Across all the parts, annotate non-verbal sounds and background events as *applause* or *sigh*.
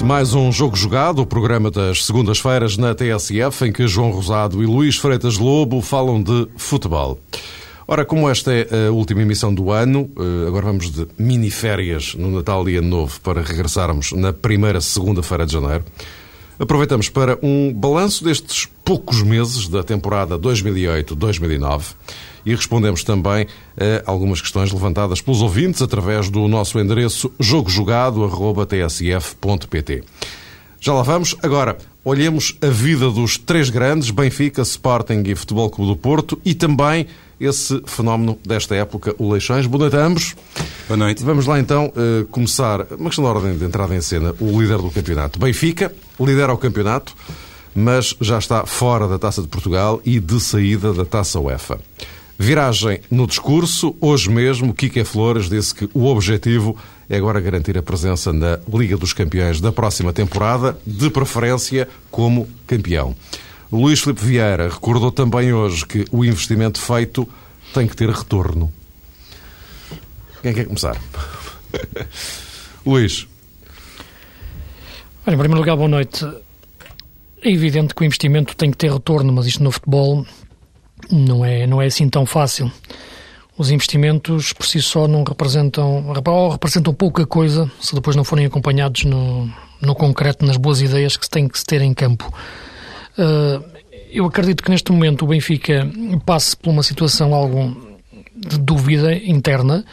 Mais um Jogo Jogado, o programa das segundas-feiras na TSF, em que João Rosado e Luís Freitas Lobo falam de futebol. Ora, como esta é a última emissão do ano, eh, agora vamos de mini-férias no Natal e Ano Novo para regressarmos na primeira segunda-feira de janeiro. Aproveitamos para um balanço destes poucos meses da temporada 2008-2009 e respondemos também a algumas questões levantadas pelos ouvintes através do nosso endereço jogojogado.tsf.pt. Já lá vamos. Agora, olhemos a vida dos três grandes, Benfica, Sporting e Futebol Clube do Porto, e também esse fenómeno desta época, o Leixões. Boa noite a ambos. Boa noite. Vamos lá então uh, começar, uma questão de ordem de entrada em cena, o líder do campeonato. Benfica lidera o campeonato, mas já está fora da Taça de Portugal e de saída da Taça UEFA. Viragem no discurso. Hoje mesmo, Kike Flores disse que o objetivo é agora garantir a presença na Liga dos Campeões da próxima temporada, de preferência como campeão. Luís Filipe Vieira recordou também hoje que o investimento feito tem que ter retorno. Quem quer começar? *laughs* Luís. Olha, em primeiro lugar, boa noite. É evidente que o investimento tem que ter retorno, mas isto no futebol não é, não é assim tão fácil. Os investimentos por si só não representam, ou representam pouca coisa se depois não forem acompanhados no, no concreto, nas boas ideias que se tem que se ter em campo. Uh, eu acredito que neste momento o Benfica passe por uma situação algo de dúvida interna,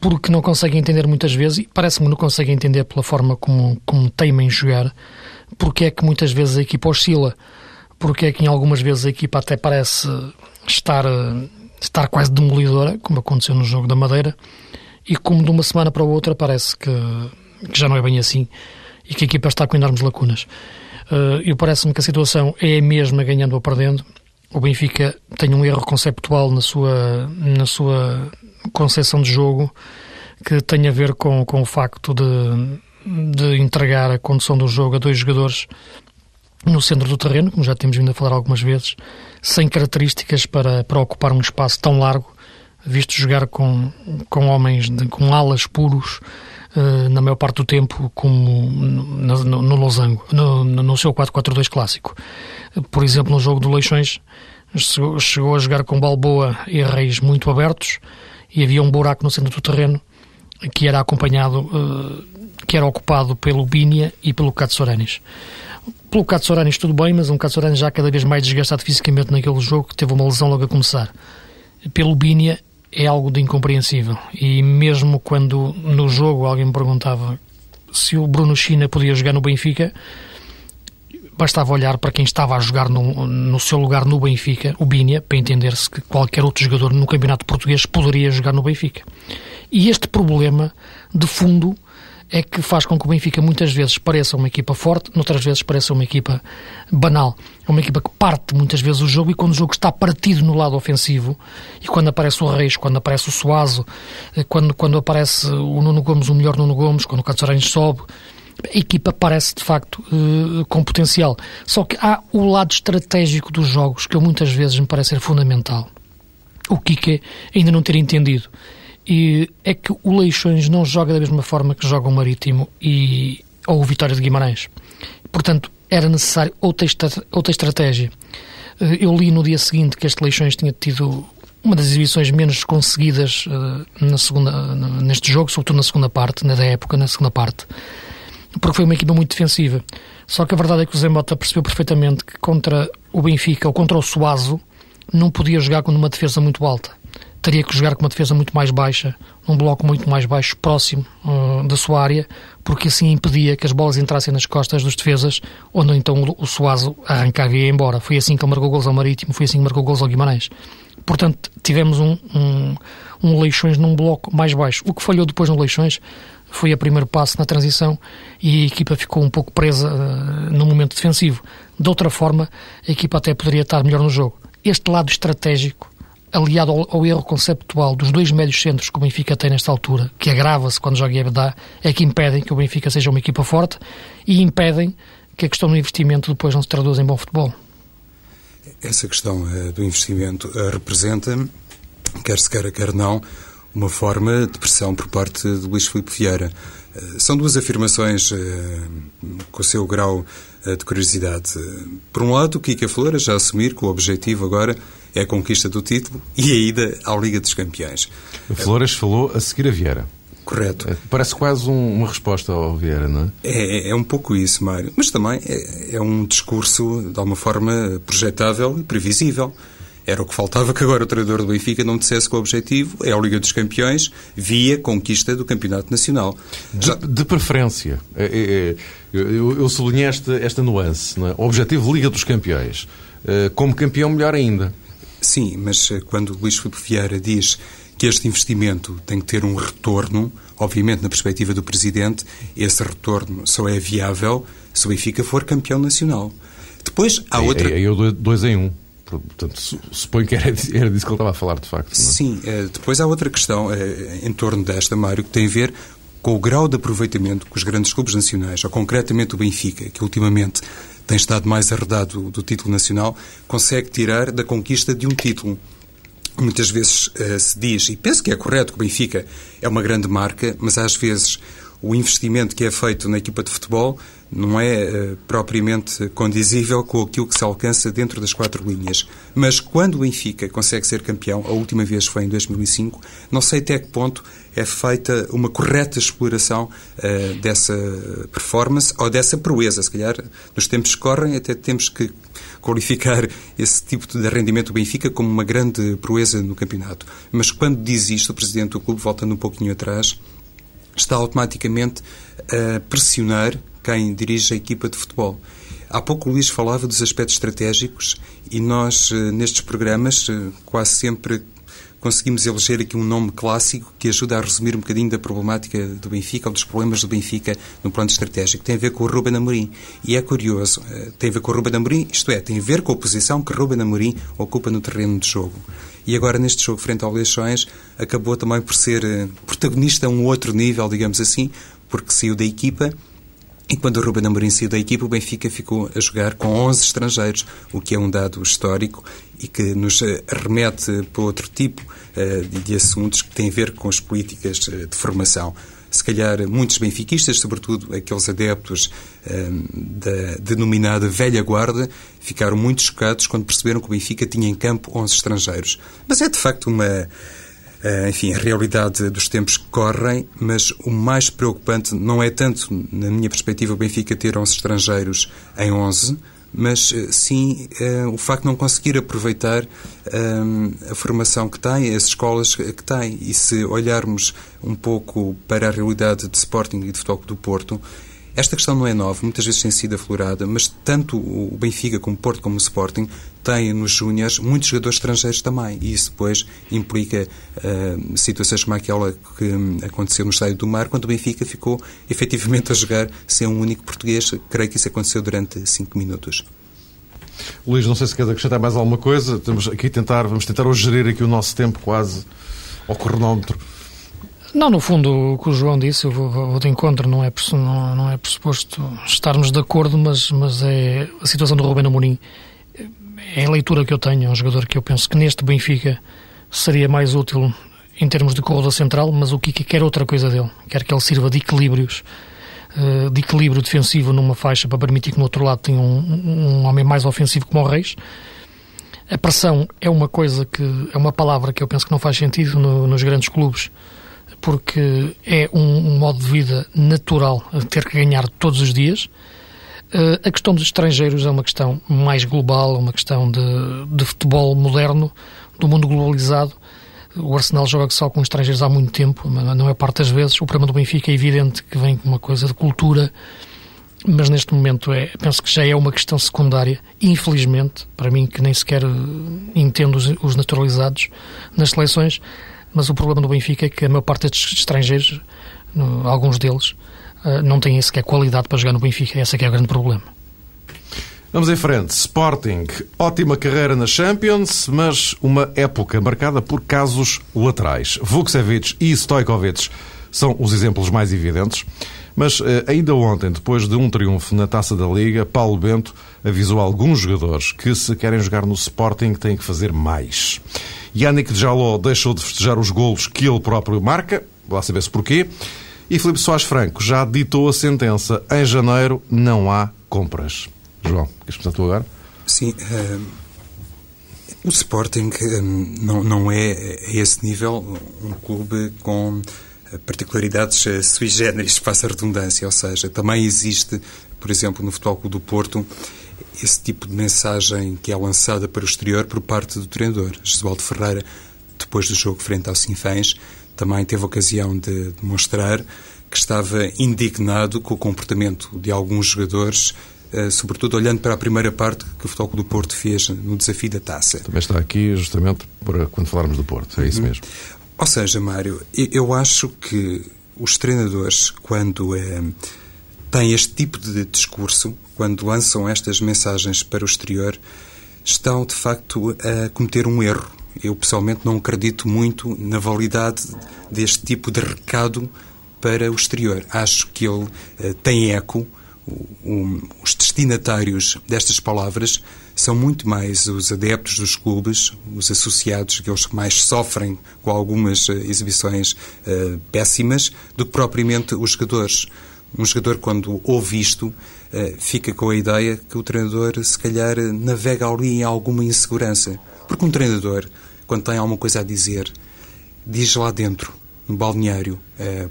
porque não consegue entender muitas vezes, e parece-me que não consegue entender pela forma como, como teima em jogar, porque é que muitas vezes a equipa oscila porque é que em algumas vezes a equipa até parece estar, estar quase demolidora, como aconteceu no jogo da Madeira, e como de uma semana para outra parece que, que já não é bem assim e que a equipa está com enormes lacunas. Uh, eu parece-me que a situação é a mesma ganhando ou perdendo. O Benfica tem um erro conceptual na sua, na sua concepção de jogo que tem a ver com, com o facto de, de entregar a condução do jogo a dois jogadores no centro do terreno, como já temos vindo a falar algumas vezes, sem características para, para ocupar um espaço tão largo, visto jogar com, com homens, de, com alas puros, uh, na maior parte do tempo, como no, no, no Losango, no, no seu 4-4-2 clássico. Por exemplo, no jogo do Leixões, chegou, chegou a jogar com Balboa e Reis muito abertos, e havia um buraco no centro do terreno que era acompanhado, uh, que era ocupado pelo Bínia e pelo Katsoranis. Pelo Katsoranis tudo bem, mas um Katsoranis já cada vez mais desgastado fisicamente naquele jogo, que teve uma lesão logo a começar. Pelo Bínia é algo de incompreensível. E mesmo quando no jogo alguém me perguntava se o Bruno China podia jogar no Benfica, bastava olhar para quem estava a jogar no, no seu lugar no Benfica, o Bínia, para entender-se que qualquer outro jogador no campeonato português poderia jogar no Benfica. E este problema, de fundo, é que faz com que o Benfica muitas vezes pareça uma equipa forte, noutras vezes pareça uma equipa banal. É uma equipa que parte muitas vezes o jogo e quando o jogo está partido no lado ofensivo e quando aparece o Reis, quando aparece o Suazo, eh, quando, quando aparece o Nuno Gomes, o melhor Nuno Gomes, quando o Catsaranes sobe, a equipa parece de facto uh, com potencial. Só que há o lado estratégico dos jogos que eu muitas vezes me parece ser fundamental. O Kike ainda não ter entendido e é que o Leixões não joga da mesma forma que joga o Marítimo e, ou o Vitória de Guimarães. Portanto, era necessário outra, outra estratégia. Eh, eu li no dia seguinte que este Leixões tinha tido uma das exibições menos conseguidas uh, na segunda, neste jogo, sobretudo na segunda parte, na da época, na segunda parte, porque foi uma equipa muito defensiva. Só que a verdade é que o Zembota percebeu perfeitamente que contra o Benfica ou contra o Suazo não podia jogar com uma defesa muito alta teria que jogar com uma defesa muito mais baixa, num bloco muito mais baixo, próximo uh, da sua área, porque assim impedia que as bolas entrassem nas costas dos defesas, onde então o, Suazo arrancava e ia embora. Foi assim que ele marcou gols ao Marítimo, foi assim que marcou gols ao Guimarães. Portanto, tivemos um, um, um Leixões num bloco mais baixo. O que falhou depois no Leixões foi o primeiro passo na transição e a equipa ficou um pouco presa uh, no momento defensivo. De outra forma, a equipa até poderia estar melhor no jogo. Este lado estratégico aliado ao, ao, erro conceptual dos dois médios centros que o Benfica tem nesta altura, que agrava-se quando joga Ebedá, é que impedem que o Benfica seja uma equipa forte e impedem que a questão do investimento depois não se traduza em bom futebol. Essa questão uh, do investimento uh, representa, quer se queira, quer não, uma forma de pressão por parte de Luís Filipe Vieira. Eh, são duas afirmações com o seu grau de curiosidade. Por um lado, Kika Flora já assumir que o objetivo agora é a conquista do título e a ida à Liga dos Campeões. Flores falou a seguir a Vieira. Correto. Parece quase um, uma resposta ao Vieira, não é? é? É, um pouco isso, Mário. Mas também é, é um discurso, de alguma forma, projetável e previsível. Era o que faltava que agora o treinador do Benfica não dissesse que o objetivo é a Liga dos Campeões via conquista do Campeonato Nacional. Já... De, de, preferência. É, é, é eu, eu sublinhei esta, esta nuance. É? O objetivo Liga dos Campeões. Eh, como campeão, melhor ainda. Sim, mas eh, quando Luís Filipe Vieira diz que este investimento tem que ter um retorno, obviamente na perspectiva do Presidente, esse retorno só é viável se o Benfica for campeão nacional. Depois há outra... É, é, é dois em um. Portanto, suponho que *laughs* era, disso que ele estava a falar, de facto. É? Sim, eh, depois há outra questão eh, em torno desta, Mário, que tem a ver com o grau de aproveitamento que os grandes clubes nacionais, ou concretamente o Benfica, que ultimamente tem estado mais arredado do título nacional, consegue tirar da conquista de um título. Muitas vezes uh, se diz, e penso que é correto, que o Benfica é uma grande marca, mas às vezes o investimento que é feito na equipa de futebol não é uh, propriamente condizível com aquilo que se alcança dentro das quatro linhas. Mas quando o Benfica consegue ser campeão, a última vez foi em 2005, não sei até que ponto é feita uma correta exploração uh, dessa performance ou dessa proeza. Se calhar, nos tempos que correm, até temos que qualificar *laughs* esse tipo de rendimento do Benfica como uma grande proeza no campeonato. Mas quando diz isto, o presidente do clube, voltando um pouquinho atrás, está automaticamente a pressionar quem dirige a equipa de futebol. Há pouco o Luís falava dos aspectos estratégicos e nós, eh, nestes programas, eh, quase sempre conseguimos eleger aqui um nome clássico que ajuda a resumir um bocadinho da problemática do Benfica ou dos problemas do Benfica no plano estratégico. Tem a ver com o Ruben Amorim. E é curioso, eh, tem a ver com o Ruben Amorim, isto é, tem a ver com a posição que Ruben Amorim ocupa no terreno de jogo. E agora, neste jogo frente ao Leixões, acabou também por ser protagonista a um outro nível, digamos assim, porque saiu da equipa e quando o Ruben Amorim saiu da equipa, o Benfica ficou a jogar com 11 estrangeiros, o que é um dado histórico e que nos eh, remete para outro tipo uh, de, assuntos que têm a ver com as políticas de formação. Se calhar muitos benfiquistas, sobretudo aqueles adeptos da denominada velha guarda, ficaram muito chocados quando perceberam que o Benfica tinha em campo 11 estrangeiros. Mas é de facto uma eh, enfim, a realidade dos tempos que correm, mas o mais preocupante não é tanto, na minha perspectiva, o Benfica ter 11 estrangeiros em 11, mas eh, sim uh, o facto de não conseguir aproveitar a formação que tem, as escolas que tem. E se olharmos um pouco para a realidade de Sporting e de Futebol do Porto, esta questão não é nova, muitas vezes tem sido aflorada, mas tanto o Benfica como o Porto como o Sporting têm nos Júniors muitos jogadores estrangeiros também. E isso depois implica uh, situações como aquela que aconteceu no Estádio do Mar, quando o Benfica ficou efetivamente a jogar sem um único português. Creio que isso aconteceu durante cinco minutos. Luís, não sei se queres acrescentar mais alguma coisa. Temos aqui tentar, vamos tentar hoje gerir aqui o nosso tempo quase ao cronómetro. Não, no fundo, o que o João disse, eu vou, vou de encontro, não é, não, não é pressuposto estarmos de acordo, mas, mas é a situação do Rubén Amorim. É a leitura que eu tenho, é um jogador que eu penso que neste Benfica seria mais útil em termos de corredor central, mas o Kika quer outra coisa dele. Quer que ele sirva de equilíbrios, eh, de equilíbrio defensivo numa faixa para permitir que no outro lado tenha um, um homem mais ofensivo como o Reis. A pressão é uma coisa que, é uma palavra que eu penso que não faz sentido no, nos grandes clubes porque é um, um, modo de vida natural ter que ganhar todos os dias. Uh, a questão dos estrangeiros é uma questão mais global, é uma questão de, de futebol moderno, do mundo globalizado. O Arsenal joga só com estrangeiros há muito tempo, não é parte das vezes. O problema do Benfica é evidente que vem com uma coisa de cultura, mas neste momento é, penso que já é uma questão secundária, infelizmente, para mim que nem sequer entendo os, os naturalizados nas seleções, mas o problema do Benfica é que a maior parte destes estrangeiros, alguns deles, eh, não têm sequer qualidade para jogar no Benfica. Esse é que é o grande problema. Vamos em frente. Sporting, ótima carreira na Champions, mas uma época marcada por casos laterais. Vukcevic e Stojkovic são os exemplos mais evidentes. Mas eh, ainda ontem, depois de um triunfo na Taça da Liga, Paulo Bento avisou alguns jogadores que, se querem jogar no Sporting, têm que fazer mais. Yannick Jaló deixou de festejar os golos que ele próprio marca, lá saber-se porquê. E Filipe Soares Franco já ditou a sentença. Em janeiro não há compras. João, queres começar tu agora? Sim. Uh, o Sporting uh, não, não é a esse nível um clube com particularidades sui generis, *laughs* passa a redundância, ou seja, também existe, por exemplo, no Futebol Clube do Porto, esse tipo de mensagem que é lançada para o exterior por parte do treinador. Jesualdo Ferreira, depois do jogo frente ao Sinfãs, também teve ocasião de demonstrar que estava indignado com o comportamento de alguns jogadores, eh, sobretudo olhando para a primeira parte que o Futebol do Porto fez no desafio da taça. Também está aqui justamente para quando falarmos do Porto, é isso uhum. mesmo. Ou seja, Mário, eu acho que os treinadores, quando é, têm este tipo de discurso, quando lançam estas mensagens para o exterior, estão de facto a cometer um erro. Eu pessoalmente não acredito muito na validade deste tipo de recado para o exterior. Acho que ele uh, tem eco. O, os destinatários destas palavras são muito mais os adeptos dos clubes, os associados, que mais sofrem com algumas uh, exibições uh, péssimas, do que propriamente os jogadores. Um jogador, quando ouve isto, uh, fica com a ideia que o treinador, se calhar, navega ali em alguma insegurança. Porque um treinador, quando tem alguma coisa a dizer, diz lá dentro, no balneário.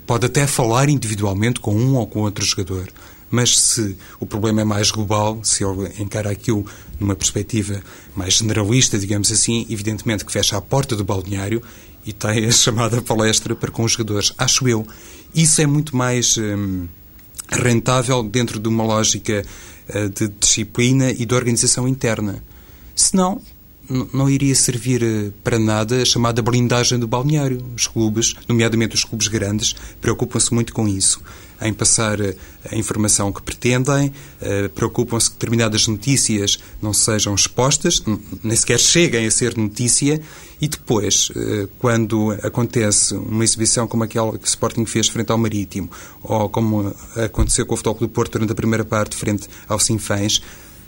Pode até falar individualmente com um ou com outro jogador, mas se o problema é mais global, se ele encara aquilo numa perspectiva mais generalista, digamos assim, evidentemente que fecha a porta do balneário e tem a *laughs* chamada palestra para com os jogadores. Acho eu. Isso é muito mais hum, rentável dentro de uma lógica uh, de disciplina e de organização interna. Senão, não iria servir eh, para nada a chamada blindagem do balneário. Os clubes, nomeadamente os clubes grandes, preocupam-se muito com isso em passar eh, a informação que pretendem, eh, preocupam-se que determinadas notícias não sejam expostas, nem sequer cheguem a ser notícia, e depois, quando acontece uma exibição como aquela que o Sporting fez frente ao Marítimo, ou como aconteceu com o Futebol do Porto durante a primeira parte frente ao Sinfãs,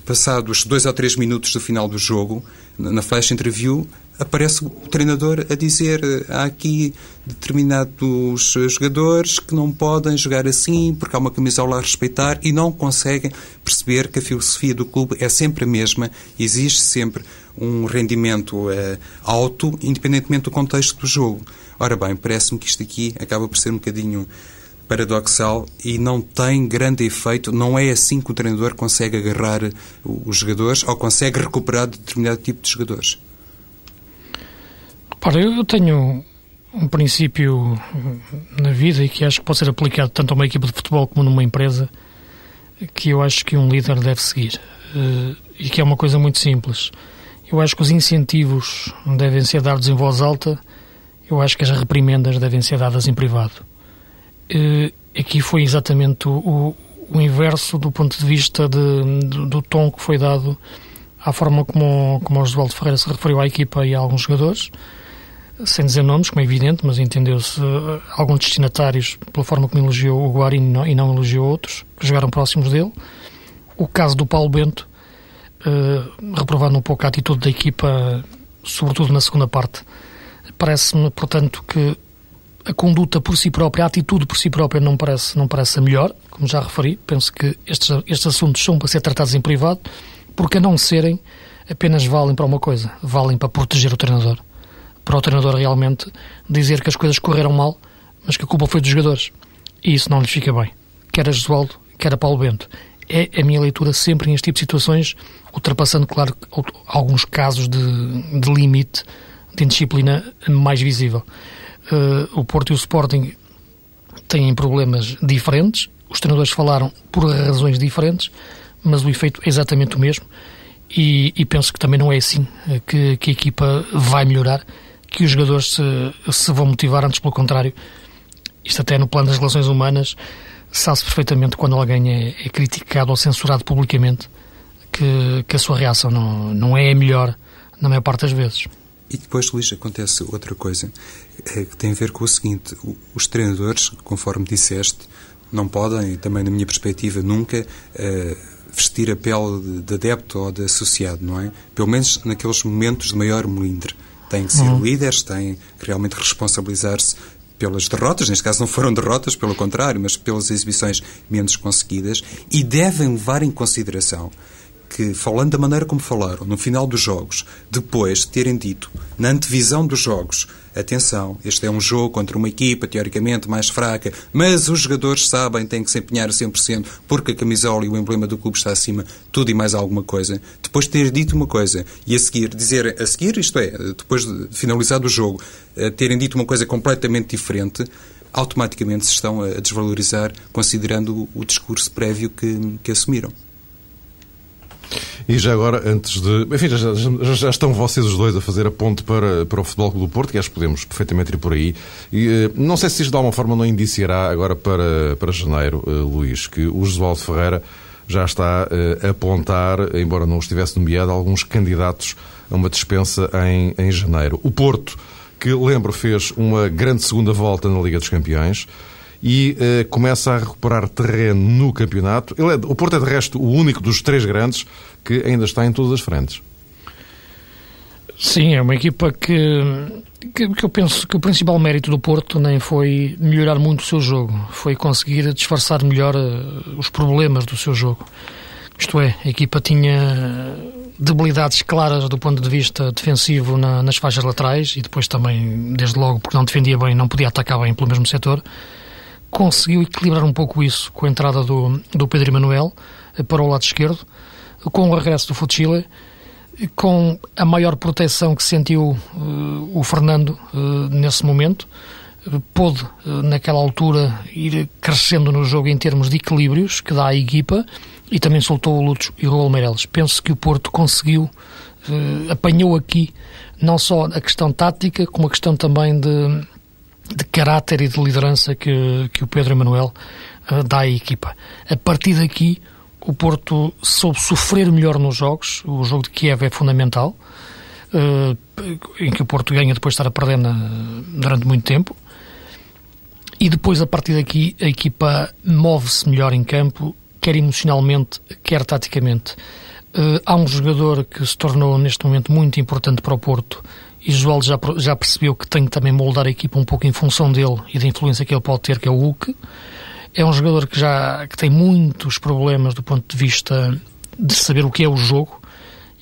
passados dois ou três minutos do final do jogo, na flash interview, aparece o treinador a dizer há aqui determinados jogadores que não podem jogar assim porque há uma camisola a respeitar e não conseguem perceber que a filosofia do clube é sempre a mesma existe sempre um rendimento uh, alto, independentemente do contexto do jogo. Ora bem, parece-me que isto aqui acaba por ser um bocadinho paradoxal e não tem grande efeito. Não é assim que o treinador consegue agarrar os jogadores ou consegue recuperar determinado tipo de jogadores. Eu tenho um princípio na vida e que acho que pode ser aplicado tanto a uma equipa de futebol como numa empresa que eu acho que um líder deve seguir eh, e que é uma coisa muito simples. Eu acho que os incentivos devem ser dados em voz alta, eu acho que as reprimendas devem ser dadas em privado. Eh, aqui foi exatamente o, o, inverso do ponto de vista de, do, do, tom que foi dado à forma como, como o Oswaldo Ferreira se referiu à equipa e a alguns jogadores, sem dizer nomes, como é evidente, mas entendeu-se uh, alguns destinatários pela forma como elogiou o Guarini e não, e não elogiou outros, que jogaram próximos dele. O caso do Paulo Bento, uh, reprovando um pouco a atitude da equipa, sobretudo na segunda parte. Parece-me, portanto, que a conduta por si própria, a atitude por si própria não parece, não parece a melhor, como já referi. Penso que estes, estes assuntos são para ser tratados em privado, porque a não serem, apenas valem para uma coisa, valem para proteger o treinador. Para o treinador realmente dizer que as coisas correram mal, mas que a culpa foi dos jogadores. E isso não lhes fica bem. Quer a Jesualdo, quer a Paulo Bento. É a minha leitura sempre neste tipo de situações, ultrapassando, claro, alguns casos de, de limite de indisciplina mais visível uh, o Porto e o Sporting têm problemas diferentes, os treinadores falaram por razões diferentes, mas o efeito é exatamente o mesmo e, e penso que também não é assim eh, que, que, a equipa vai melhorar, que os jogadores se, se vão motivar, antes pelo contrário. Isto até no plano das relações humanas sabe-se perfeitamente quando alguém é, é, criticado ou censurado publicamente que, que a sua reação não, não é a melhor na maior parte das vezes. E depois, Luís, acontece outra coisa é, que tem a ver com o seguinte: os treinadores, conforme disseste, não podem, também na minha perspectiva, nunca uh, vestir a pele de, de adepto ou de associado, não é? Pelo menos naqueles momentos de maior melindre. Têm que ser uhum. líderes, têm que realmente responsabilizar-se pelas derrotas, neste caso não foram derrotas, pelo contrário, mas pelas exibições menos conseguidas, e devem levar em consideração que, falando da maneira como falaram, no final dos jogos, depois de terem dito, na antevisão dos jogos, atenção, este é um jogo contra uma equipa teoricamente mais fraca, mas os jogadores sabem, têm que se empenhar a 100% porque a camisola e o emblema do clube está acima, tudo e mais alguma coisa. Depois de ter dito uma coisa e a seguir, dizer a seguir, isto é, depois de finalizado o jogo, eh, terem dito uma coisa completamente diferente, automaticamente se estão a desvalorizar considerando o discurso prévio que, que assumiram. E já agora, antes de. Enfim, já, já, já, estão vocês os dois a fazer a ponte para, para o Futebol Clube do Porto, que acho que podemos perfeitamente ir por aí. E, eh, não sei se isto de alguma forma não indiciará agora para, para janeiro, uh, Luís, que o Josualdo Ferreira já está uh, a apontar, embora não estivesse nomeado, alguns candidatos a uma dispensa em, em janeiro. O Porto, que lembro, fez uma grande segunda volta na Liga dos Campeões e uh, começa a recuperar terreno no campeonato. É, o Porto é, de resto, o único dos três grandes que ainda está em todas as frentes. Sim, é uma equipa que, que, que, eu penso que o principal mérito do Porto nem foi melhorar muito o seu jogo, foi conseguir disfarçar melhor uh, os problemas do seu jogo. Isto é, a equipa tinha debilidades claras do ponto de vista defensivo na, nas faixas laterais e depois também, desde logo, porque não defendia bem, não podia atacar bem pelo mesmo setor conseguiu equilibrar um pouco isso com a entrada do, do Pedro Emanuel eh, para o lado esquerdo, com o regresso do Fuchile, com a maior proteção que sentiu uh, o Fernando uh, nesse momento, pôde, naquela altura, ir crescendo no jogo em termos de equilíbrios que dá à equipa e também soltou o Lúcio e o Raul Meireles. Penso que o Porto conseguiu, apanhou aqui não só a questão tática, como a questão também de de caráter e de liderança que, que o Pedro Emanuel uh, dá à equipa. A partir daqui, o Porto soube sofrer melhor nos jogos. O jogo de Kiev é fundamental, uh, em que o Porto ganha depois de estar a perder durante muito tempo. E depois, a partir daqui, a equipa move-se melhor em campo, quer emocionalmente, quer taticamente. Uh, há um jogador que se tornou neste momento muito importante para o Porto e Josualdo já, já percebeu que tem que também moldar a equipa um pouco em função dele e da influência que ele pode ter, que é o Hulk. É um jogador que já que tem muitos problemas do ponto de vista de saber o que é o jogo.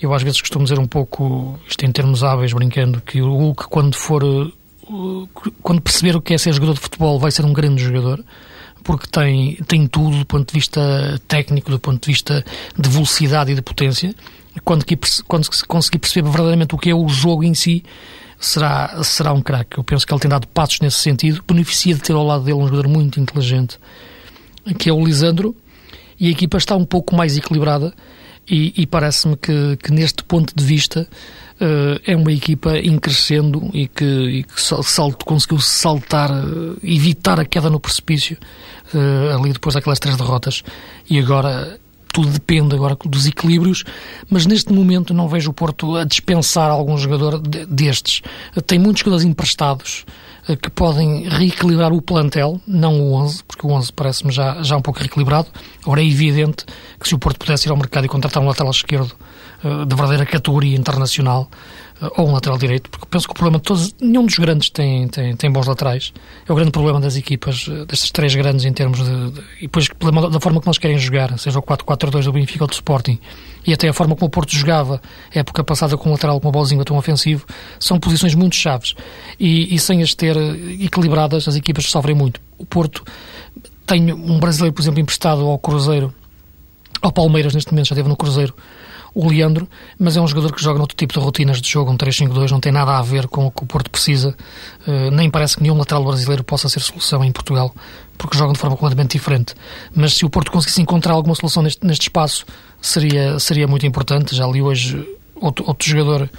Eu às vezes costumo dizer um pouco, isto em termos hábeis, brincando, que o Hulk, quando for quando perceber o que é ser jogador de futebol, vai ser um grande jogador, porque tem, tem tudo do ponto de vista técnico, do ponto de vista de velocidade e de potência quando, quando conseguir perceber verdadeiramente o que é o jogo em si, será, será um craque. Eu penso que ele tem dado passos nesse sentido. Beneficia de ter ao lado dele um jogador muito inteligente, que é o Lisandro, e a equipa está um pouco mais equilibrada. E, e parece-me que, que, neste ponto de vista, uh, é uma equipa em crescendo e que, e que salto, conseguiu saltar, uh, evitar a queda no precipício uh, ali depois daquelas três derrotas. E agora tudo depende agora dos equilíbrios, mas neste momento não vejo o Porto a dispensar algum jogador destes. Tem muitos jogadores emprestados eh, que podem reequilibrar o plantel, não o 11, porque o 11 parece-me já, já um pouco reequilibrado. Agora é evidente que se o Porto pudesse ir ao mercado e contratar um lateral esquerdo eh, de verdadeira categoria internacional, ou um lateral direito, porque penso que o problema de todos, nenhum dos grandes tem, tem, tem bons laterais. É o grande problema das equipas, eh, destas três grandes em termos de. de e depois da forma que nós querem jogar, seja o 4-4-2 do Benfica ou do Sporting, e até a forma como o Porto jogava, época passada com um lateral com uma bolzinha tão ofensivo, são posições muito chaves. E, e sem as ter equilibradas, as equipas sofrem muito. O Porto tem um brasileiro, por exemplo, emprestado ao Cruzeiro, ao Palmeiras neste momento, já esteve no Cruzeiro o Leandro, mas é um jogador que joga noutro tipo de rotinas de jogo, um 3-5-2, não tem nada a ver com o que o Porto precisa. Uh, nem parece que nenhum lateral brasileiro possa ser solução em Portugal, porque jogam de forma completamente diferente. Mas se o Porto conseguisse encontrar alguma solução neste, neste espaço, seria, seria muito importante. Já li hoje outro, outro jogador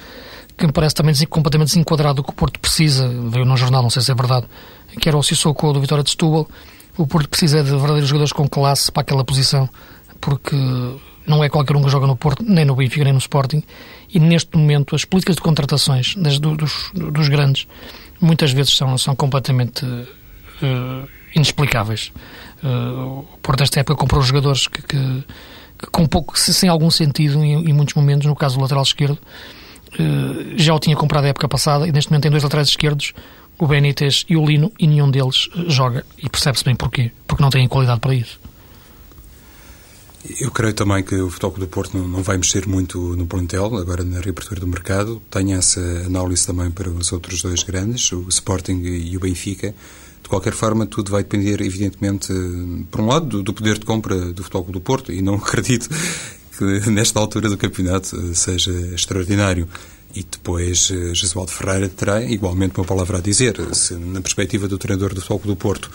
que me parece também completamente desenquadrado do que o Porto precisa, veio num jornal, não sei se é verdade, que era o Sissoko do Vitória de Setúbal. O Porto precisa de verdadeiros jogadores com classe para aquela posição, porque não é qualquer um que joga no Porto, nem no Benfica, nem no Sporting, e neste momento as políticas de contratações das, dos, dos grandes muitas vezes são, são completamente uh, inexplicáveis. Uh, o Porto, esta época, comprou jogadores que, que, que com pouco, sem algum sentido, em, em, muitos momentos, no caso do lateral esquerdo, uh, já o tinha comprado a época passada e neste momento tem dois laterais esquerdos, o Benítez e o Lino, e nenhum deles joga. E percebe-se bem porquê. Porque não têm qualidade para isso. Eu creio também que o Futebol do Porto não, não, vai mexer muito no plantel, agora na reabertura do mercado. Tenho essa análise também para os outros dois grandes, o Sporting e o Benfica. De qualquer forma, tudo vai depender, evidentemente, por um lado, do, poder de compra do Futebol do Porto, e não *laughs* acredito que nesta altura do campeonato seja extraordinário. E depois eh, Jesualdo Ferreira terá igualmente uma palavra a dizer. Se, na perspectiva do treinador do Futebol do Porto,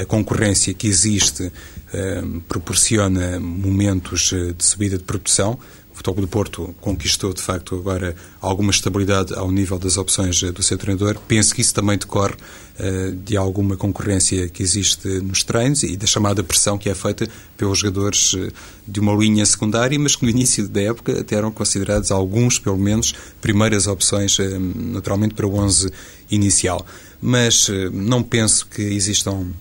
a concorrência que existe eh, proporciona momentos eh, de subida de produção. O Futebol do Porto conquistou, de facto, agora alguma estabilidade ao nível das opções eh, do seu treinador. Penso que isso também decorre de alguma concorrência que existe nos treinos e da chamada pressão que é feita pelos jogadores de uma linha secundária, mas que no início da época até eram considerados alguns, pelo menos, primeiras opções, naturalmente, para o 11 inicial. Mas não penso que existam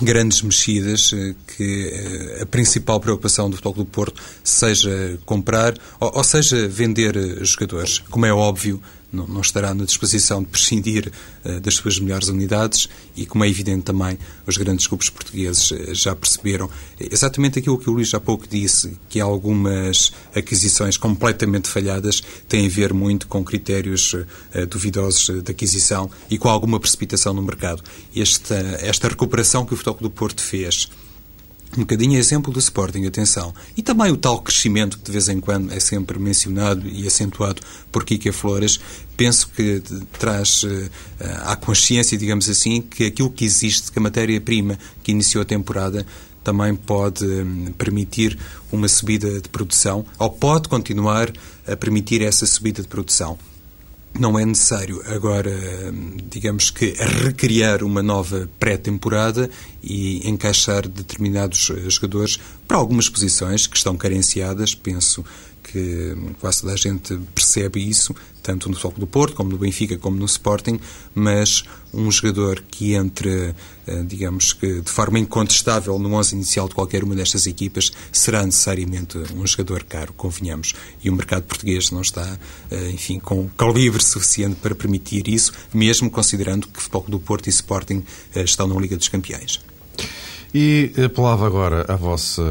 grandes mexidas, eh, que eh, a principal preocupação do Futebol do Porto seja comprar, ou, ou seja, vender eh, jogadores. Como é óbvio, não, não estará na disposição de prescindir uh, das suas melhores unidades e, como é evidente também, os grandes clubes portugueses uh, já perceberam exatamente aquilo que o Luís há pouco disse, que algumas aquisições completamente falhadas têm a ver muito com critérios uh, duvidosos de aquisição e com alguma precipitação no mercado. Esta, esta recuperação que o Futebol do Porto fez um bocadinho é exemplo do Sporting, atenção. E também o tal crescimento que de vez em quando é sempre mencionado e acentuado por Kika Flores, penso que traz uh, à consciência, digamos assim, que aquilo que existe, que a matéria-prima que iniciou a temporada também pode um, permitir uma subida de produção, ou pode continuar a permitir essa subida de produção não é necessário agora, digamos que, recriar uma nova pré-temporada e encaixar determinados eh, jogadores para algumas posições que estão carenciadas. Penso que quase toda a gente percebe isso, tanto no Futebol do Porto, como no Benfica, como no Sporting, mas um jogador que entre, eh, digamos que de forma incontestável no 11 inicial de qualquer uma destas equipas, será necessariamente um jogador caro, convenhamos. E o mercado português não está, eh, enfim, com calibre suficiente para permitir isso, mesmo considerando que Futebol do Porto e Sporting eh, estão na Liga dos Campeões. E apelava agora à vossa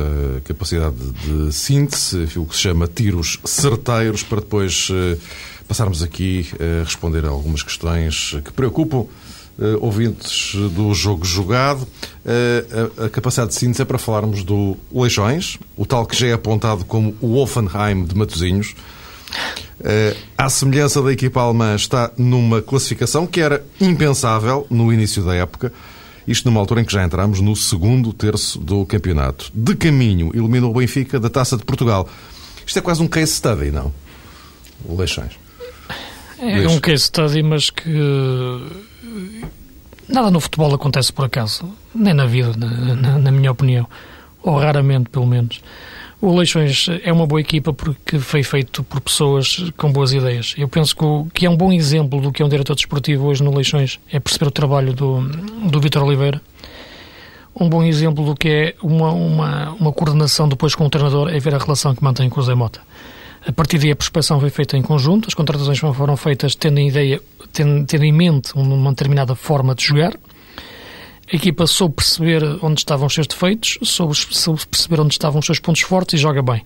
capacidade de síntese, o que se chama tiros certeiros, para depois passarmos aqui a responder a algumas questões que preocupam uh, ouvintes do jogo jogado. A, a, capacidade de síntese é para falarmos do Leixões, o tal que já é apontado como o Wolfenheim de Matosinhos. Uh, à semelhança da equipa alemã, está numa classificação que era impensável no início da época. Isto numa altura em que já entramos no segundo terço do campeonato. De caminho, elimina o Benfica da Taça de Portugal. Isto é quase um case study, não? Leixões. É um case study, mas que nada no futebol acontece por acaso, nem na vida, na, na, na minha opinião, ou raramente, pelo menos. O Leixões é uma boa equipa porque foi feito por pessoas com boas ideias. Eu penso que, o, que é um bom exemplo do que é um diretor desportivo hoje no Leixões é perceber o trabalho do, do Vitor Oliveira. Um bom exemplo do que é uma, uma, uma coordenação depois com o treinador é ver a relação que mantém com o Zé Mota. A partir daí a prospeção foi feita em conjunto, as contratações foram feitas tendo em, ideia, tendo, tendo em mente uma determinada forma de jogar. A equipa soube perceber onde estavam os seus defeitos, soube, soube perceber onde estavam os seus pontos fortes e joga bem.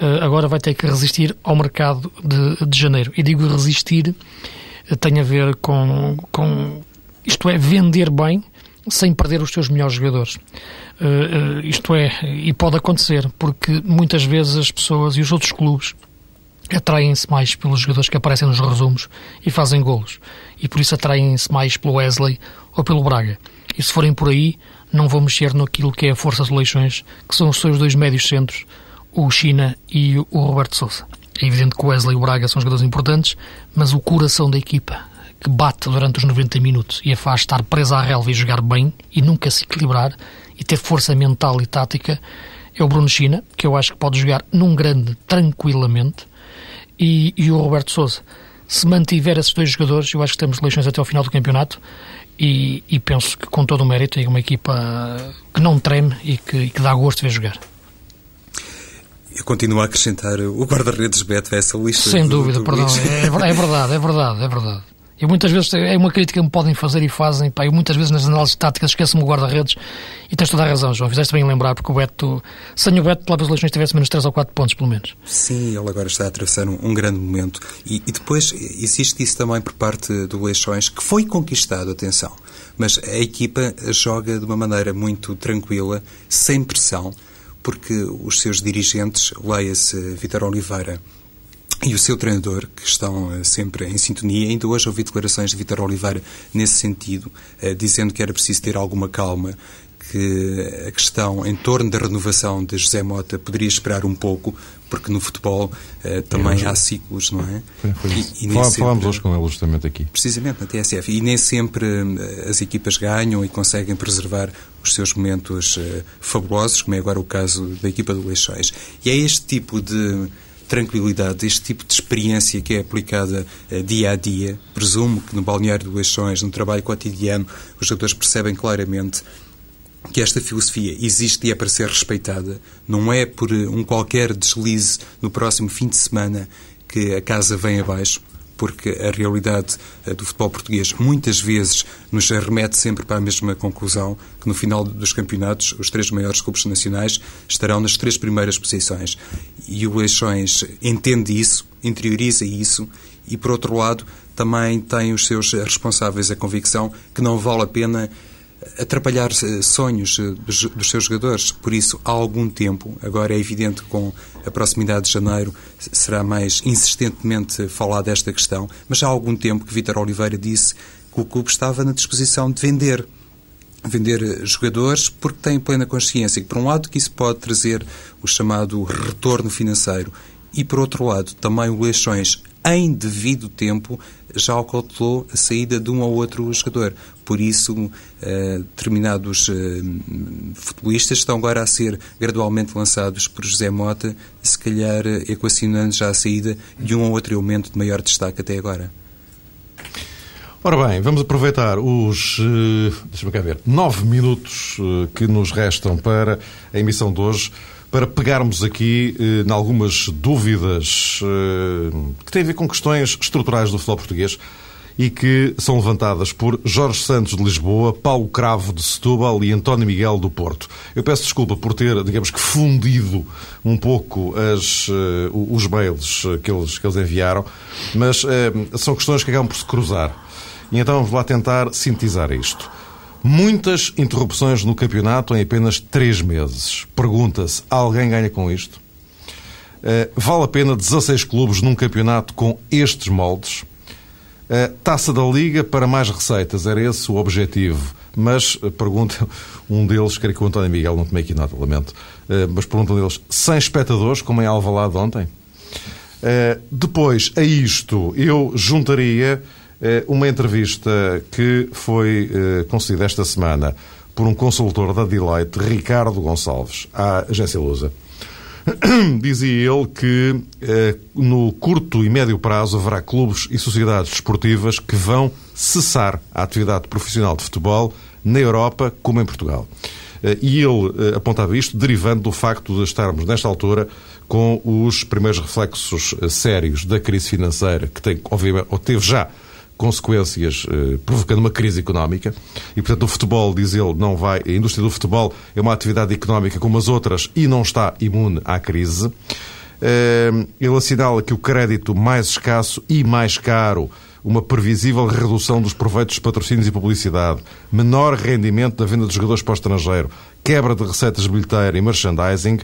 Uh, agora vai ter que resistir ao mercado de, de janeiro. E digo resistir, uh, tem a ver com, com, isto é, vender bem sem perder os seus melhores jogadores. Uh, isto é, e pode acontecer, porque muitas vezes as pessoas e os outros clubes atraem-se mais pelos jogadores que aparecem nos resumos e fazem golos. E por isso atraem-se mais pelo Wesley ou pelo Braga. E se forem por aí, não vou mexer naquilo que é a força de Leixões, que são os seus dois médios centros, o China e o Roberto Sousa. É evidente que o Wesley e o Braga são jogadores importantes, mas o coração da equipa, que bate durante os 90 minutos e a faz estar presa à relva e jogar bem e nunca se equilibrar e ter força mental e tática, é o Bruno China, que eu acho que pode jogar num grande tranquilamente, e, e o Roberto Souza. Se mantiver esses dois jogadores, eu acho que temos eleições até ao final do campeonato e, e, penso que com todo o mérito é uma equipa que não treme e que, e que dá gosto de ver jogar. Eu continuo a acrescentar o guarda-redes Beto a essa lista. Sem dúvida, perdão. É, é verdade, é verdade, é verdade. Eu muitas vezes, é uma crítica que me podem fazer e fazem, pá, eu muitas vezes nas análises táticas esqueço-me o guarda-redes e tens toda a razão, João, fizeste bem lembrar, porque o Beto, sem o Beto, pelas eleições tivesse menos 3 ou 4 pontos, pelo menos. Sim, ele agora está a atravessar um, um grande momento. E, e, depois existe isso também por parte do Leixões, que foi conquistado, atenção, mas a equipa joga de uma maneira muito tranquila, sem pressão, porque os seus dirigentes, leia-se Vitor Oliveira, e o seu treinador, que estão uh, sempre em sintonia. Ainda hoje ouvi declarações de Vitor Oliveira nesse sentido, uh, dizendo que era preciso ter alguma calma, que a questão em torno da renovação de José Mota poderia esperar um pouco, porque no futebol uh, também é, há ciclos, não é? Foi, foi e, e Falámos sempre, hoje com ele justamente aqui. Precisamente, na TSF. E nem sempre as equipas ganham e conseguem preservar os seus momentos fabulosos, como é agora o caso da equipa do Leixões. E é este tipo de tranquilidade, este tipo de experiência que é aplicada uh, dia a dia. Presumo que no balneário do Leixões, no trabalho cotidiano, os jogadores percebem claramente que esta filosofia existe e é para ser respeitada. Não é por eh, um qualquer deslize no próximo fim de semana que a casa vem abaixo porque a realidade eh, do futebol português muitas vezes nos remete sempre para a mesma conclusão, que no final dos campeonatos os três maiores clubes nacionais estarão nas três primeiras posições. E o Leixões entende isso, interioriza isso e, por outro lado, também tem os seus responsáveis a convicção que não vale a pena atrapalhar eh, sonhos eh, dos seus jogadores. Por isso, há algum tempo, agora é evidente que com a proximidade de janeiro será mais insistentemente falado desta questão, mas há algum tempo que Vítor Oliveira disse que o clube estava na disposição de vender vender eh, jogadores porque tem plena consciência que, por um lado, que isso pode trazer o chamado retorno financeiro e, por outro lado, também o Leixões, em devido tempo, já calculou a saída de um ou outro jogador. Por isso, eh, determinados eh, futebolistas estão agora a ser gradualmente lançados por José Mota, se calhar eh, equacionando já a saída de um ou outro elemento de maior destaque até agora. Ora bem, vamos aproveitar os, deixa-me cá ver, nove minutos que nos restam para a emissão de hoje para pegarmos aqui eh, em algumas dúvidas eh, que têm a ver com questões estruturais do futebol português e que são levantadas por Jorge Santos de Lisboa, Paulo Cravo de Setúbal e António Miguel do Porto. Eu peço desculpa por ter, digamos que, fundido um pouco as, uh, os mails que eles, que eles enviaram, mas uh, são questões que acabam por se cruzar. E então vamos lá tentar sintetizar isto. Muitas interrupções no campeonato em apenas três meses. Pergunta-se: alguém ganha com isto? Uh, vale a pena 16 clubes num campeonato com estes moldes? Uh, taça da Liga para mais receitas, era esse o objetivo. Mas, uh, pergunta *laughs* um deles, creio que o António Miguel, não tomei aqui nota, lamento, mas pergunta um deles, sem espectadores, como em Alvalade ontem? depois, a isto, eu juntaria uma entrevista que foi eh, concedida esta semana por um consultor da Deloitte, Ricardo Gonçalves, à agência Lusa. *coughs* Dizia ele que eh, no curto e médio prazo haverá clubes e sociedades desportivas que vão cessar a atividade profissional de futebol na Europa como em Portugal. E ele apontava isto derivando do facto de estarmos, nesta altura, com os primeiros reflexos sérios da crise financeira, que tem, obviamente, ou teve já consequências, eh, provocando uma crise económica. E, portanto, o futebol, diz ele, não vai. A indústria do futebol é uma atividade económica como as outras e não está imune à crise. Eh, ele assinala que o crédito mais escasso e mais caro uma previsível redução dos proveitos dos patrocínios e publicidade, menor rendimento da venda de jogadores para o estrangeiro, quebra de receitas de bilheteira e merchandising,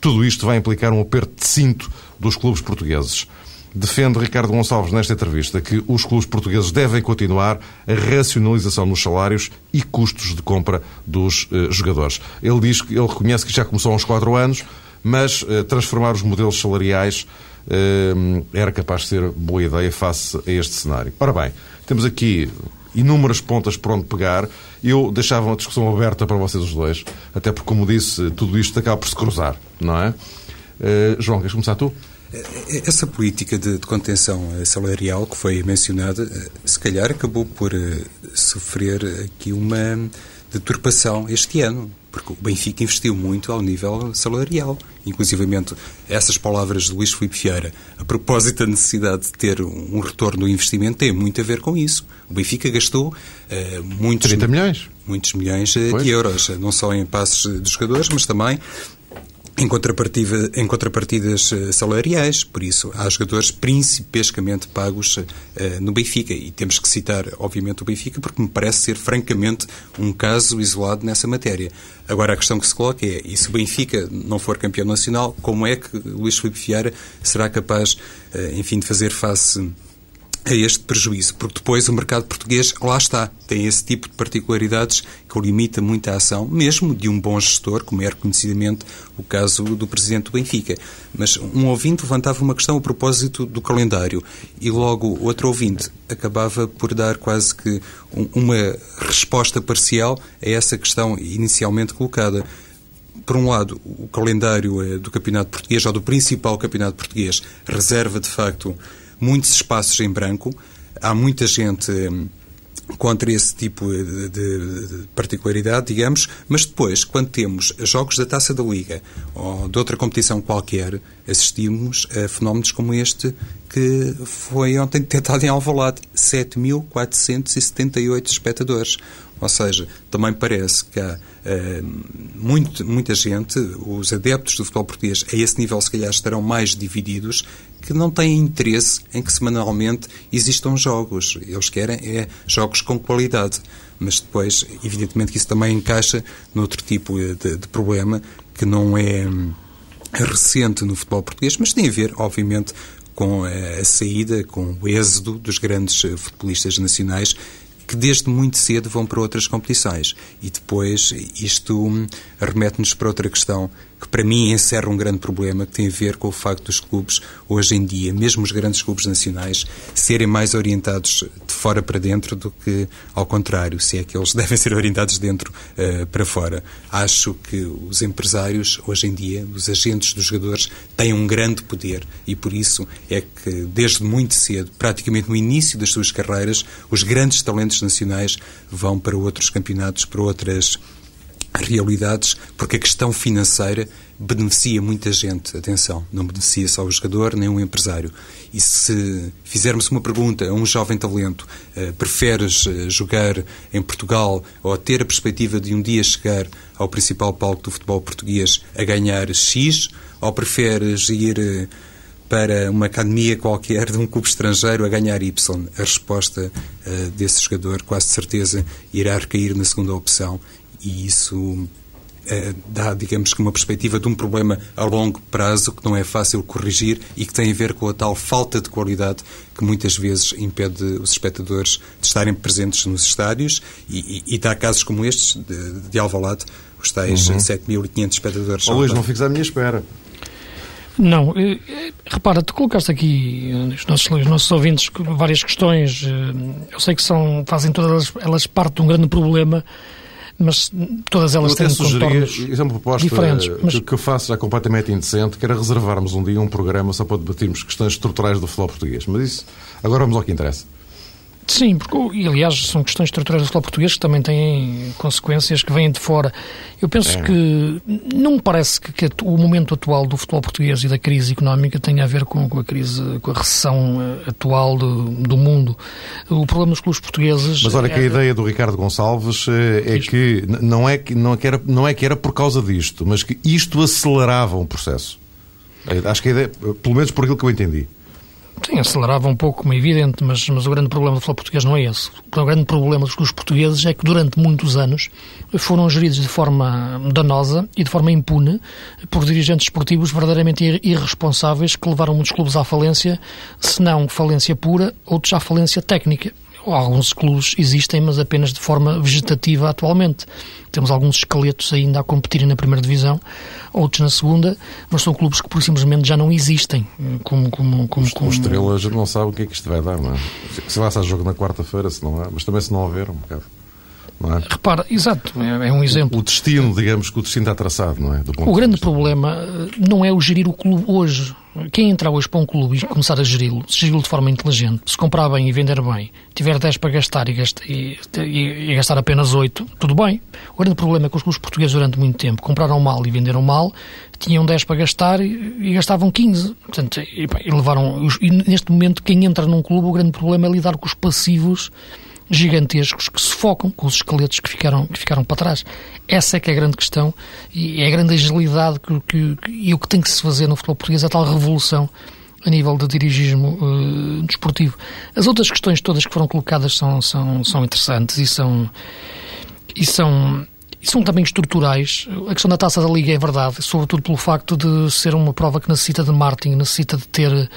tudo isto vai implicar um aperto de cinto dos clubes portugueses. Defende Ricardo Gonçalves nesta entrevista que os clubes portugueses devem continuar a racionalização nos salários e custos de compra dos uh, jogadores. Ele diz que ele reconhece que já começou há uns 4 anos, mas uh, transformar os modelos salariais uh, era capaz de ser boa ideia face a este cenário. Ora bem, temos aqui inúmeras pontas por onde pegar. Eu deixava uma discussão aberta para vocês os dois, até porque, como disse, tudo isto acaba por se cruzar, não é? João, queres começar tu? Essa política de, de, contenção salarial que foi mencionada, se calhar acabou por sofrer aqui uma deturpação este ano, porque o Benfica investiu muito ao nível salarial. Inclusivamente, essas palavras de Luís Filipe Vieira, a propósito da necessidade de ter um retorno do investimento, têm muito a ver com isso. O Benfica gastou uh, muitos... 30 milhões? Muitos milhões uh, de euros, não só em passos dos jogadores, mas também em, contrapartida, em contrapartidas eh, salariais, por isso há jogadores principescamente pagos uh, no Benfica e temos que citar, obviamente, o Benfica porque me parece ser francamente um caso isolado nessa matéria. Agora a questão que se coloca é, e se o Benfica não for campeão nacional, como é que Luís Filipe Vieira será capaz, uh, enfim, de fazer face a este prejuízo, porque depois o mercado português, lá está, tem esse tipo de particularidades que limita muito a ação, mesmo de um bom gestor, como é reconhecidamente o caso do presidente do Benfica. Mas um ouvinte levantava uma questão a propósito do calendário e logo outro ouvinte acabava por dar quase que uma resposta parcial a essa questão inicialmente colocada por um lado, o calendário eh, do Campeonato Português, ou do principal Campeonato Português, reserva de facto muitos espaços em branco. Há muita gente hum, contra esse tipo de, de, de, particularidade, digamos, mas depois, quando temos jogos da Taça da Liga ou de outra competição qualquer, assistimos a fenómenos como este que foi ontem detectado em Alvalade, 7.478 espectadores. Ou seja, também parece que há uh, muito, muita gente, os adeptos do futebol português a esse nível se calhar estarão mais divididos, que não têm interesse em que semanalmente existam jogos. Eles querem é jogos com qualidade. Mas depois, evidentemente que isso também encaixa noutro tipo de, de problema que não é hum, recente no futebol português, mas tem a ver, obviamente, com a saída, com o êxodo dos grandes eh, futebolistas nacionais que desde muito cedo vão para outras competições. E depois isto hum, remete-nos para outra questão que para mim encerra um grande problema que tem a ver com o facto dos clubes, hoje em dia, mesmo os grandes clubes nacionais, serem mais orientados de fora para dentro do que ao contrário, se é que eles *laughs* devem ser orientados de dentro uh, para fora. Acho que os empresários, hoje em dia, os agentes dos jogadores, têm um grande poder e por isso é que, desde muito cedo, praticamente no início das suas carreiras, os grandes talentos nacionais vão para outros campeonatos, para outras realidades, porque a questão financeira beneficia muita gente. Atenção, não beneficia só o jogador nem o empresário. E se fizermos uma pergunta a um jovem talento, uh, preferes uh, jogar em Portugal ou ter a perspectiva de um dia chegar ao principal palco do futebol português a ganhar X, ou preferes ir uh, para uma academia qualquer de um clube estrangeiro a ganhar Y? A resposta desse jogador, quase certeza, irá recair na segunda opção e isso é, dá, digamos que, uma perspectiva de um problema a longo prazo que não é fácil corrigir e que tem a ver com a tal falta de qualidade que muitas vezes impede os espectadores de estarem presentes nos estádios e, e, e dá casos como estes de, de Alvalade, os tais uhum. 7.500 espectadores. Oh, Luís, não fiques à minha espera. Não, eh, eh, repara, tu colocaste aqui os nossos, os nossos ouvintes várias questões. Eu sei que são, fazem todas elas parte de um grande problema mas todas elas têm contornos Isso é uma proposta diferentes, mas... que eu faço já completamente indecente, que era reservarmos um dia um programa só para debatermos questões estruturais do futebol português. Mas isso, agora vamos ao que interessa. Sim, porque, e aliás, são questões estruturais do futebol português que também têm consequências que vêm de fora. Eu penso é. que não me parece que, que, o momento atual do futebol português e da crise económica tenha a ver com, com a crise, com a recessão eh, atual do, do mundo. O problema dos clubes portugueses. Mas olha é... que a ideia do Ricardo Gonçalves eh, é isto. que não é que, não, é que era, não é que era por causa disto, mas que isto acelerava um processo. Acho que a ideia, pelo menos por aquilo que eu entendi. Sim, acelerava um pouco, como é evidente, mas, mas o grande problema do futebol português não é esse. O grande problema dos portugueses é que durante muitos anos foram geridos de forma danosa e de forma impune por dirigentes esportivos verdadeiramente irresponsáveis que levaram muitos clubes à falência, se não falência pura, outros à falência técnica alguns clubes existem, mas apenas de forma vegetativa atualmente. Temos alguns esqueletos ainda a competirem na primeira divisão, outros na segunda, mas são clubes que por simplesmente já não existem. Como, como, como, como... Estrela não sabe o que é que isto vai dar, não é? Se lá se há jogo na quarta-feira, se não há, mas também se não houver, um bocado. Não é? Repara, exato, é, é um exemplo. O destino, digamos que o destino está traçado, não é? o grande problema eh, não é o gerir o clube hoje. Quem entrar hoje para um clube e começar a geri-lo, se geri-lo de forma inteligente, se comprar bem e vender bem, tiver 10 para gastar e, gastar, e, e, e gastar apenas 8, tudo bem. O grande problema é que os clubes portugueses durante muito tempo compraram mal e venderam mal, tinham 10 para gastar e, gastavam 15. Portanto, e, e levaram, e neste momento, quem entra num clube, o grande problema é lidar com os passivos gigantescos que se focam com os esqueletos que ficaram, que ficaram para trás. Essa é que é a grande questão e é a grande agilidade que, que, que, e o que tem que se fazer no futebol português, a tal revolução a nível de dirigismo uh, desportivo. As outras questões todas que foram colocadas são, são, são interessantes e são, e são e são também estruturais. A questão da taça da Liga é verdade, sobretudo pelo facto de ser uma prova que necessita de marketing, necessita de ter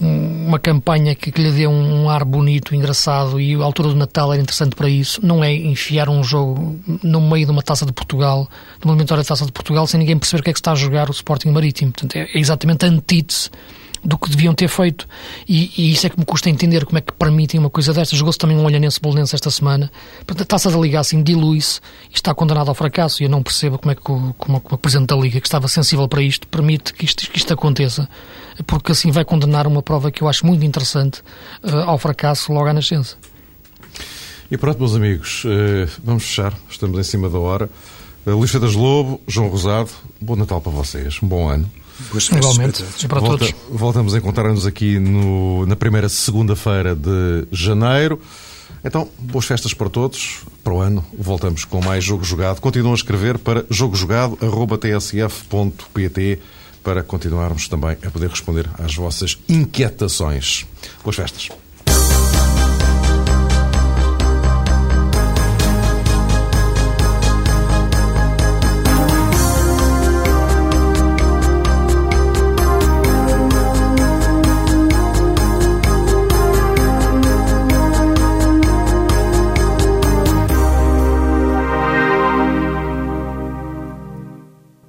uma campanha que, que lhe dê um, ar bonito, engraçado, e a altura do Natal era interessante para isso. Não é enfiar um jogo no meio de uma taça de Portugal, de uma eliminatória de taça de Portugal, sem ninguém perceber o que é que está a jogar o Sporting Marítimo. Portanto, é, é exatamente a antítese do que deviam ter feito. E, e, isso é que me custa entender como é que permitem uma coisa destas. Jogou-se também um olhanense bolonense esta semana. Portanto, a taça da Liga assim dilui-se e está condenado ao fracasso. E eu não percebo como é que o, como, o Presidente da Liga, que estava sensível para isto, permite que isto, que isto aconteça. Porque assim vai condenar uma prova que eu acho muito interessante uh, ao fracasso logo à nascença. E pronto, meus amigos, uh, vamos fechar. Estamos em cima da hora. Uh, Luís Feitas Lobo, João Rosado, bom Natal para vocês. Um bom ano. Boas Igualmente, para Volta, todos. Voltamos a encontrar-nos aqui no, na primeira segunda-feira de janeiro. Então, boas festas para todos. Para o ano, voltamos com mais Jogo Jogado. Continuam a escrever para jogojogado.tsf.pt para continuarmos também a poder responder às vossas inquietações. Boas festas.